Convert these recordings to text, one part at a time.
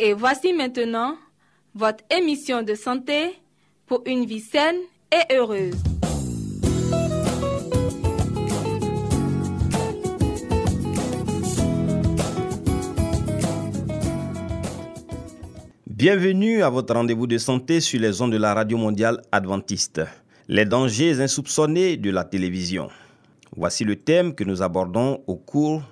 Et voici maintenant votre émission de santé pour une vie saine et heureuse. Bienvenue à votre rendez-vous de santé sur les ondes de la Radio Mondiale Adventiste. Les dangers insoupçonnés de la télévision. Voici le thème que nous abordons au cours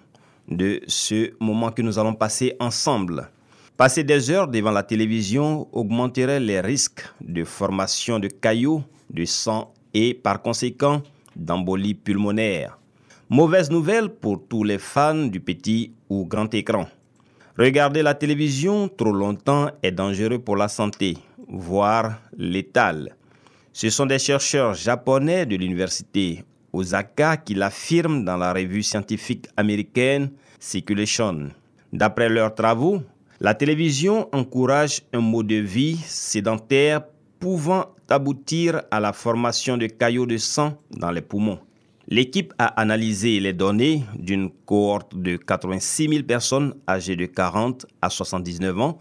de ce moment que nous allons passer ensemble. Passer des heures devant la télévision augmenterait les risques de formation de caillots, de sang et par conséquent d'embolie pulmonaire. Mauvaise nouvelle pour tous les fans du petit ou grand écran. Regarder la télévision trop longtemps est dangereux pour la santé, voire létal. Ce sont des chercheurs japonais de l'université Osaka qui l'affirment dans la revue scientifique américaine Circulation. D'après leurs travaux, la télévision encourage un mode de vie sédentaire pouvant aboutir à la formation de caillots de sang dans les poumons. L'équipe a analysé les données d'une cohorte de 86 000 personnes âgées de 40 à 79 ans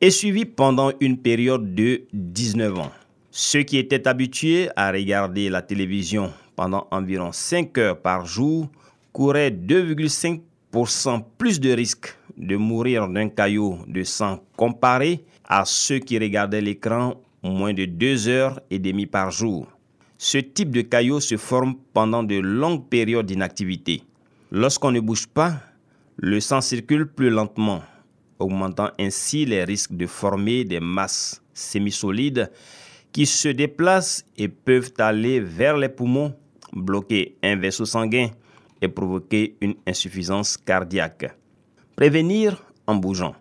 et suivies pendant une période de 19 ans. Ceux qui étaient habitués à regarder la télévision pendant environ 5 heures par jour couraient 2,5% plus de risques de mourir d'un caillot de sang comparé à ceux qui regardaient l'écran moins de 2 heures et demie par jour. Ce type de caillot se forme pendant de longues périodes d'inactivité. Lorsqu'on ne bouge pas, le sang circule plus lentement, augmentant ainsi les risques de former des masses semi-solides qui se déplacent et peuvent aller vers les poumons, bloquer un vaisseau sanguin et provoquer une insuffisance cardiaque. Prévenir en bougeant.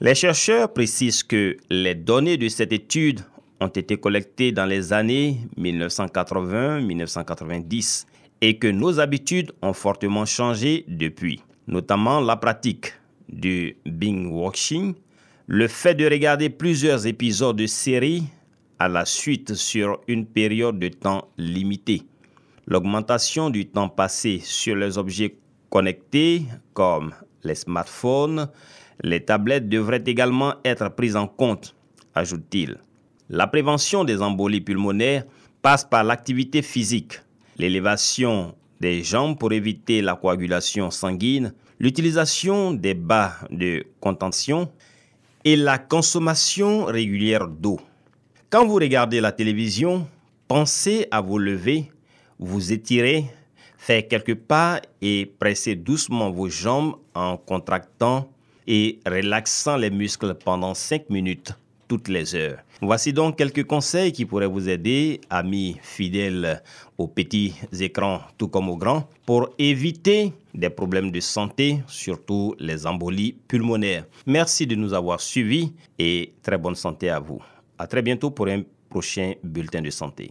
Les chercheurs précisent que les données de cette étude ont été collectées dans les années 1980-1990 et que nos habitudes ont fortement changé depuis, notamment la pratique du binge watching, le fait de regarder plusieurs épisodes de séries à la suite sur une période de temps limitée, l'augmentation du temps passé sur les objets connectés comme les smartphones, les tablettes devraient également être prises en compte, ajoute-t-il. La prévention des embolies pulmonaires passe par l'activité physique, l'élévation des jambes pour éviter la coagulation sanguine, l'utilisation des bas de contention et la consommation régulière d'eau. Quand vous regardez la télévision, pensez à vous lever, vous étirer, faire quelques pas et presser doucement vos jambes en contractant et relaxant les muscles pendant 5 minutes toutes les heures. Voici donc quelques conseils qui pourraient vous aider, amis fidèles aux petits écrans tout comme aux grands, pour éviter des problèmes de santé, surtout les embolies pulmonaires. Merci de nous avoir suivis et très bonne santé à vous. À très bientôt pour un prochain bulletin de santé.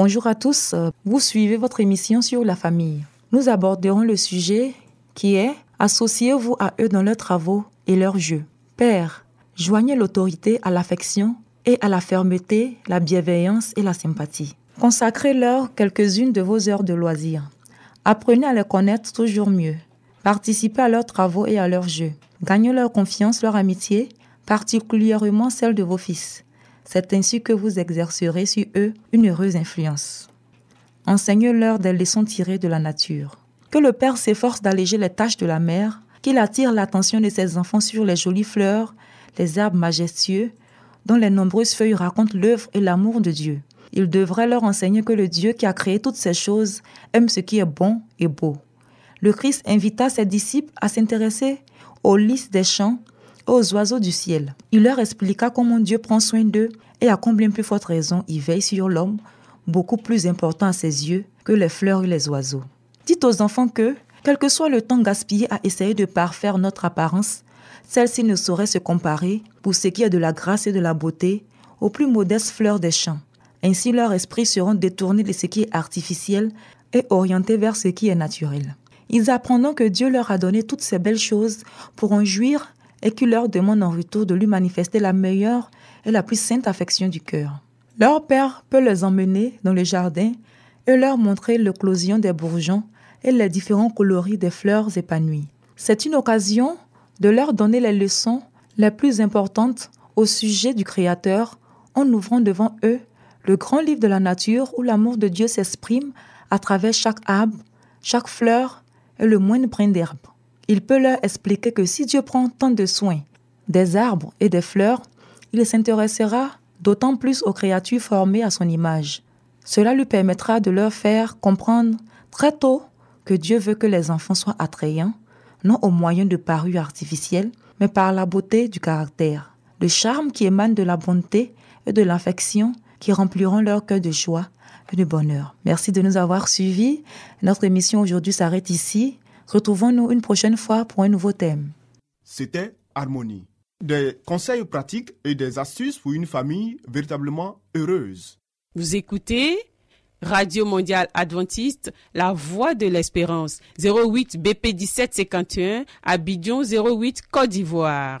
Bonjour à tous, vous suivez votre émission sur la famille. Nous aborderons le sujet qui est Associez-vous à eux dans leurs travaux et leurs jeux. Père, joignez l'autorité à l'affection et à la fermeté, la bienveillance et la sympathie. Consacrez-leur quelques-unes de vos heures de loisirs. Apprenez à les connaître toujours mieux. Participez à leurs travaux et à leurs jeux. Gagnez leur confiance, leur amitié, particulièrement celle de vos fils. C'est ainsi que vous exercerez sur eux une heureuse influence. Enseignez-leur des leçons tirées de la nature. Que le Père s'efforce d'alléger les tâches de la mère, qu'il attire l'attention de ses enfants sur les jolies fleurs, les arbres majestueux, dont les nombreuses feuilles racontent l'œuvre et l'amour de Dieu. Il devrait leur enseigner que le Dieu qui a créé toutes ces choses aime ce qui est bon et beau. Le Christ invita ses disciples à s'intéresser aux lys des champs aux oiseaux du ciel. Il leur expliqua comment Dieu prend soin d'eux et à combien plus forte raison il veille sur l'homme, beaucoup plus important à ses yeux que les fleurs et les oiseaux. Dites aux enfants que, quel que soit le temps gaspillé à essayer de parfaire notre apparence, celle-ci ne saurait se comparer, pour ce qui est de la grâce et de la beauté, aux plus modestes fleurs des champs. Ainsi leurs esprits seront détournés de ce qui est artificiel et orientés vers ce qui est naturel. Ils apprendront que Dieu leur a donné toutes ces belles choses pour en jouir et qu'il leur demande en retour de lui manifester la meilleure et la plus sainte affection du cœur. Leur père peut les emmener dans le jardin et leur montrer l'éclosion des bourgeons et les différents coloris des fleurs épanouies. C'est une occasion de leur donner les leçons les plus importantes au sujet du Créateur en ouvrant devant eux le grand livre de la nature où l'amour de Dieu s'exprime à travers chaque arbre, chaque fleur et le moindre brin d'herbe. Il peut leur expliquer que si Dieu prend tant de soin des arbres et des fleurs, il s'intéressera d'autant plus aux créatures formées à son image. Cela lui permettra de leur faire comprendre très tôt que Dieu veut que les enfants soient attrayants, non au moyen de parures artificielles, mais par la beauté du caractère, le charme qui émane de la bonté et de l'affection qui rempliront leur cœur de joie et de bonheur. Merci de nous avoir suivis. Notre émission aujourd'hui s'arrête ici. Retrouvons-nous une prochaine fois pour un nouveau thème. C'était Harmonie. Des conseils pratiques et des astuces pour une famille véritablement heureuse. Vous écoutez Radio Mondiale Adventiste, La Voix de l'Espérance, 08 BP 1751, Abidjan 08 Côte d'Ivoire.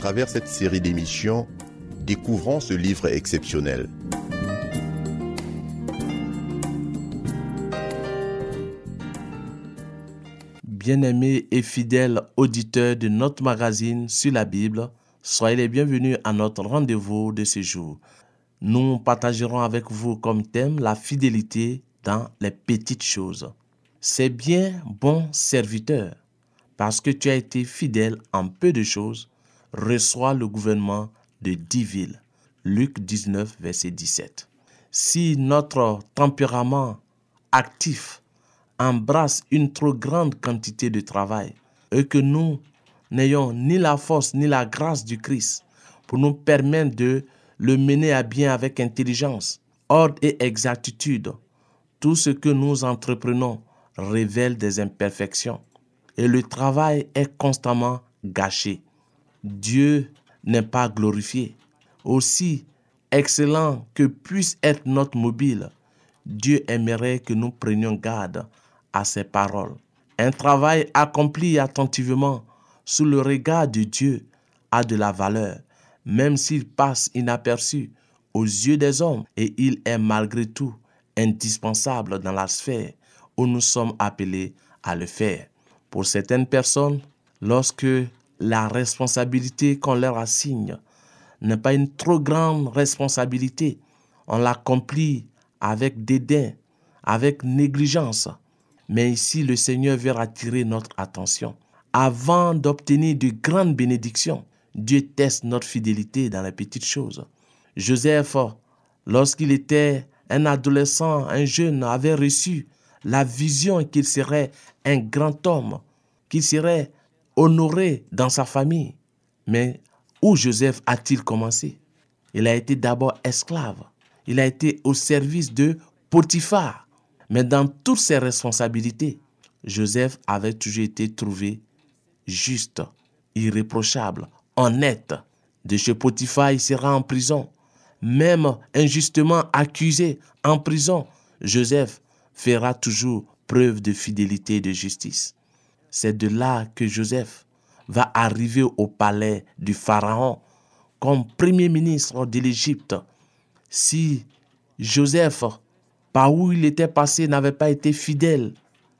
Travers cette série d'émissions, découvrons ce livre exceptionnel. Bien-aimés et fidèles auditeurs de notre magazine sur la Bible, soyez les bienvenus à notre rendez-vous de ce jour. Nous partagerons avec vous comme thème la fidélité dans les petites choses. C'est bien, bon serviteur, parce que tu as été fidèle en peu de choses, reçoit le gouvernement de dix villes. Luc 19, verset 17. Si notre tempérament actif embrasse une trop grande quantité de travail et que nous n'ayons ni la force ni la grâce du Christ pour nous permettre de le mener à bien avec intelligence, ordre et exactitude, tout ce que nous entreprenons révèle des imperfections et le travail est constamment gâché. Dieu n'est pas glorifié. Aussi excellent que puisse être notre mobile, Dieu aimerait que nous prenions garde à ses paroles. Un travail accompli attentivement sous le regard de Dieu a de la valeur, même s'il passe inaperçu aux yeux des hommes, et il est malgré tout indispensable dans la sphère où nous sommes appelés à le faire. Pour certaines personnes, lorsque la responsabilité qu'on leur assigne n'est pas une trop grande responsabilité, on l'accomplit avec dédain, avec négligence, mais ici, le Seigneur veut attirer notre attention. Avant d'obtenir de grandes bénédictions, Dieu teste notre fidélité dans les petites choses. Joseph, lorsqu'il était un adolescent, un jeune, avait reçu la vision qu'il serait un grand homme, qu'il serait honoré dans sa famille. Mais où Joseph a-t-il commencé? Il a été d'abord esclave. Il a été au service de Potiphar. Mais dans toutes ses responsabilités, Joseph avait toujours été trouvé juste, irréprochable, honnête. De chez Potiphar, il sera en prison. Même injustement accusé en prison, Joseph fera toujours preuve de fidélité et de justice. C'est de là que Joseph va arriver au palais du Pharaon comme premier ministre de l'Égypte. Si Joseph, par où il était passé, n'avait pas été fidèle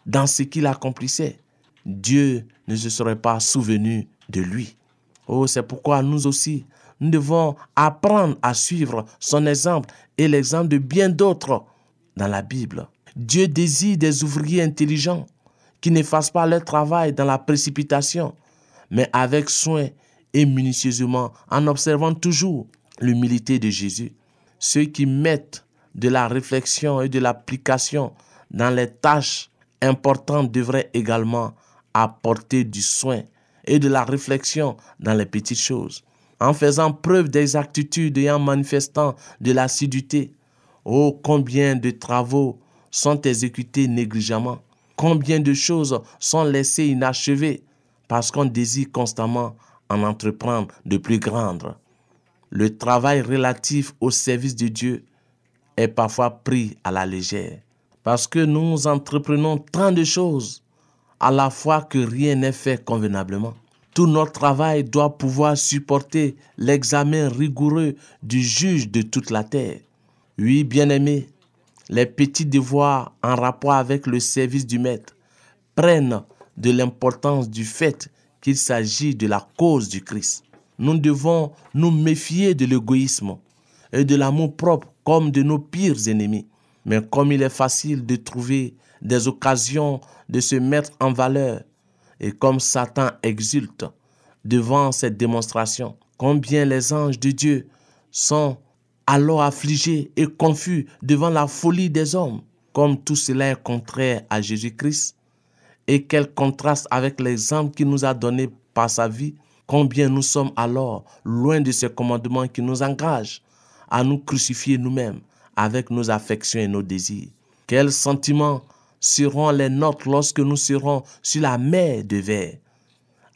dans ce qu'il accomplissait, Dieu ne se serait pas souvenu de lui. Oh, c'est pourquoi nous aussi, nous devons apprendre à suivre son exemple et l'exemple de bien d'autres dans la Bible. Dieu désire des ouvriers intelligents qui ne fassent pas leur travail dans la précipitation, mais avec soin et minutieusement, en observant toujours l'humilité de Jésus. Ceux qui mettent de la réflexion et de l'application dans les tâches importantes devraient également apporter du soin et de la réflexion dans les petites choses, en faisant preuve d'exactitude et en manifestant de l'assiduité. Oh, combien de travaux sont exécutés négligemment, combien de choses sont laissées inachevées parce qu'on désire constamment en entreprendre de plus grandes? Le travail relatif au service de Dieu est parfois pris à la légère parce que nous entreprenons tant de choses à la fois que rien n'est fait convenablement. Tout notre travail doit pouvoir supporter l'examen rigoureux du juge de toute la terre. Oui, bien-aimés, les petits devoirs en rapport avec le service du maître prennent de l'importance du fait qu'il s'agit de la cause du Christ. Nous devons nous méfier de l'égoïsme et de l'amour propre comme de nos pires ennemis. Mais comme il est facile de trouver des occasions de se mettre en valeur, et comme Satan exulte devant cette démonstration, combien les anges de Dieu sont alors affligés et confus devant la folie des hommes, comme tout cela est contraire à Jésus-Christ, et quel contraste avec l'exemple qu'il nous a donné par sa vie, combien nous sommes alors loin de ce commandement qui nous engage à nous crucifier nous-mêmes avec nos affections et nos désirs. Quels sentiments seront les nôtres lorsque nous serons sur la mer de verre?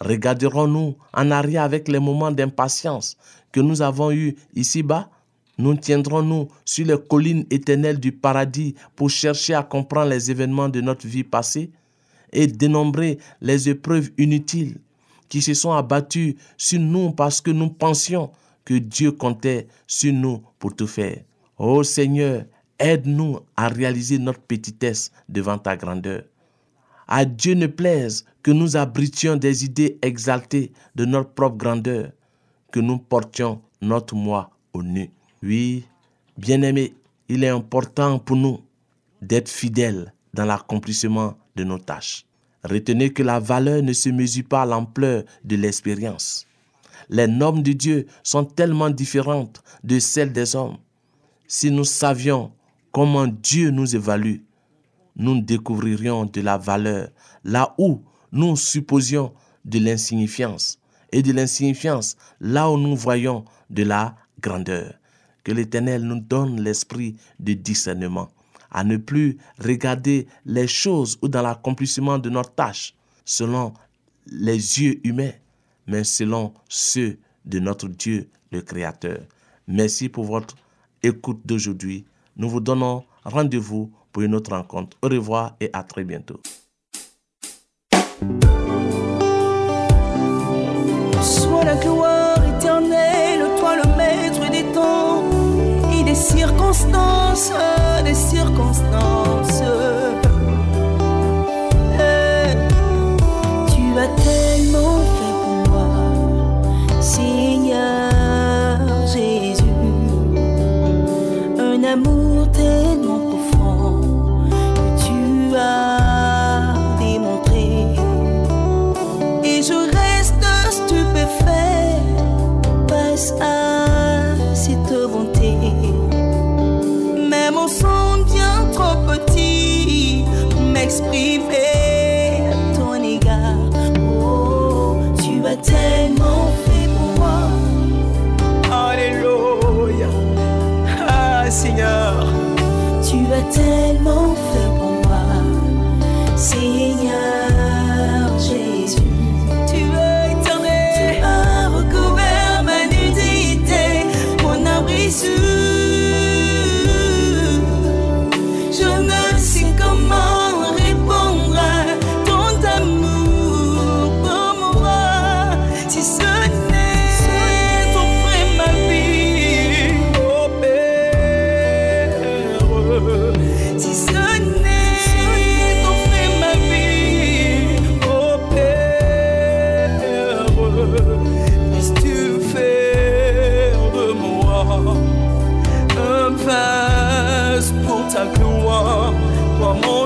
Regarderons-nous en arrière avec les moments d'impatience que nous avons eus ici-bas? Nous tiendrons-nous sur les collines éternelles du paradis pour chercher à comprendre les événements de notre vie passée et dénombrer les épreuves inutiles qui se sont abattues sur nous parce que nous pensions que Dieu comptait sur nous pour tout faire. Ô Seigneur, aide-nous à réaliser notre petitesse devant ta grandeur. À Dieu ne plaise que nous abritions des idées exaltées de notre propre grandeur, que nous portions notre moi au nu. Oui, bien-aimés, il est important pour nous d'être fidèles dans l'accomplissement de nos tâches. Retenez que la valeur ne se mesure pas à l'ampleur de l'expérience. Les normes de Dieu sont tellement différentes de celles des hommes. Si nous savions comment Dieu nous évalue, nous découvririons de la valeur là où nous supposions de l'insignifiance et de l'insignifiance là où nous voyons de la grandeur. Que l'Éternel nous donne l'esprit de discernement à ne plus regarder les choses ou dans l'accomplissement de notre tâche selon les yeux humains, mais selon ceux de notre Dieu, le Créateur. Merci pour votre écoute d'aujourd'hui. Nous vous donnons rendez-vous pour une autre rencontre. Au revoir et à très bientôt. ta gloire, toi mon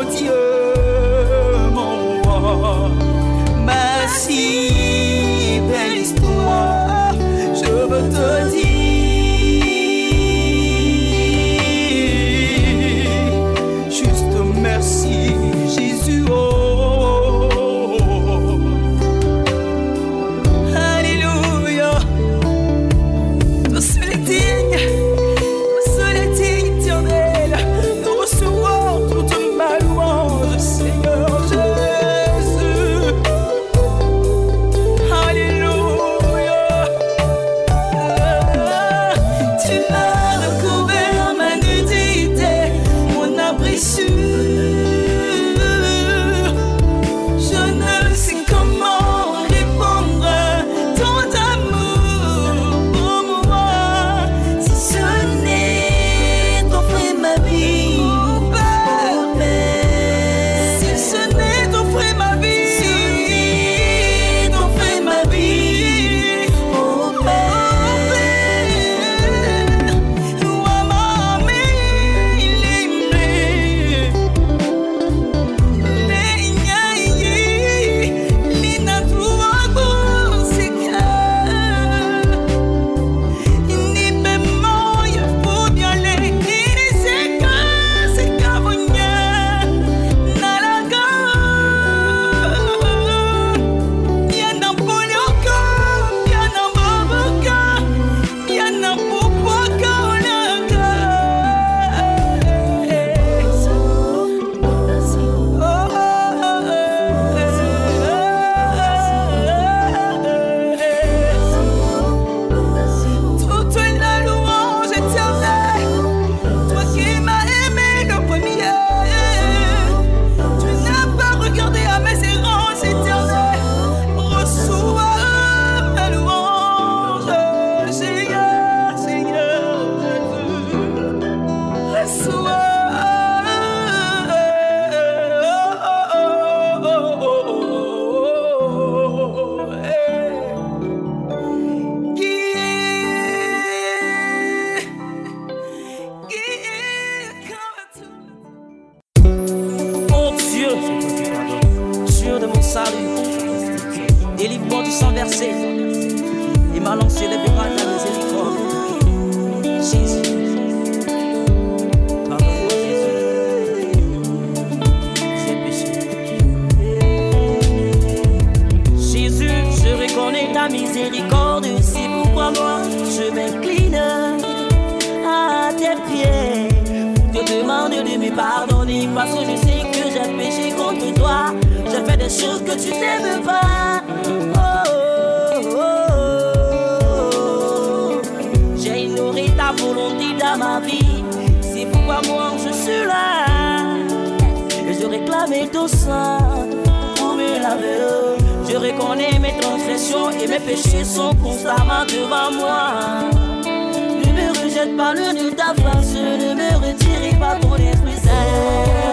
et mes péchés sont constamment devant moi. Ne me rejette pas le nez de ta face, ne me retire pas ton esprit saint.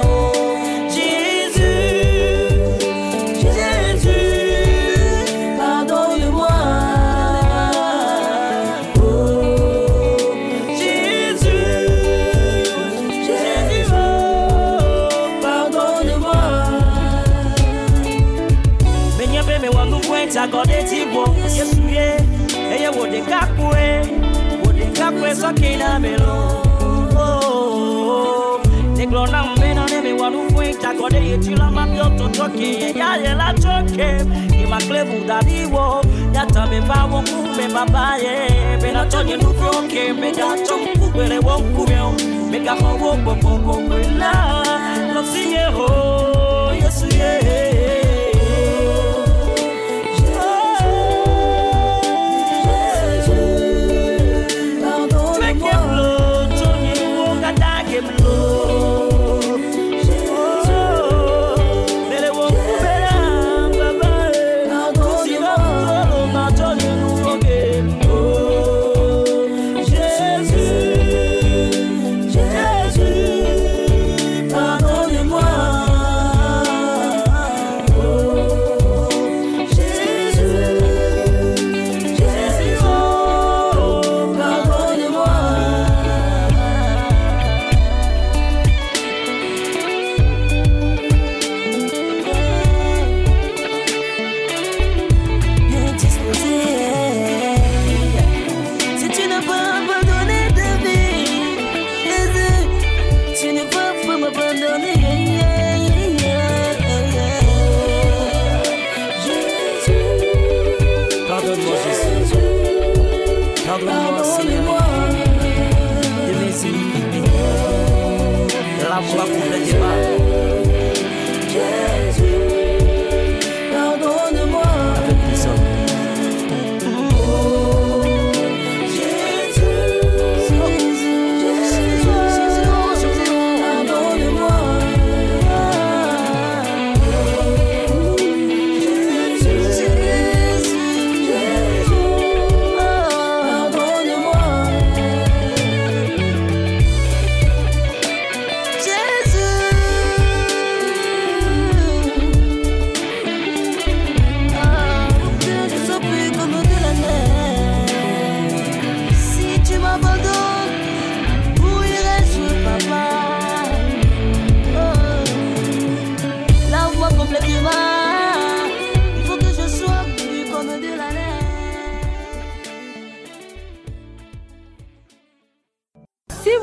Bodega kwe, bodega kwe so kina melo. Negro na mbena neme wanu fwe takode yetila mapyo totoke yeya yela choke. Ima klevu dadiwo, yata meva wokume babaye. Bena tonye nufi oke, mega chomku kwele wokumyo. Mega mo wokopoko kwela, lofsiye ho, yesu ye.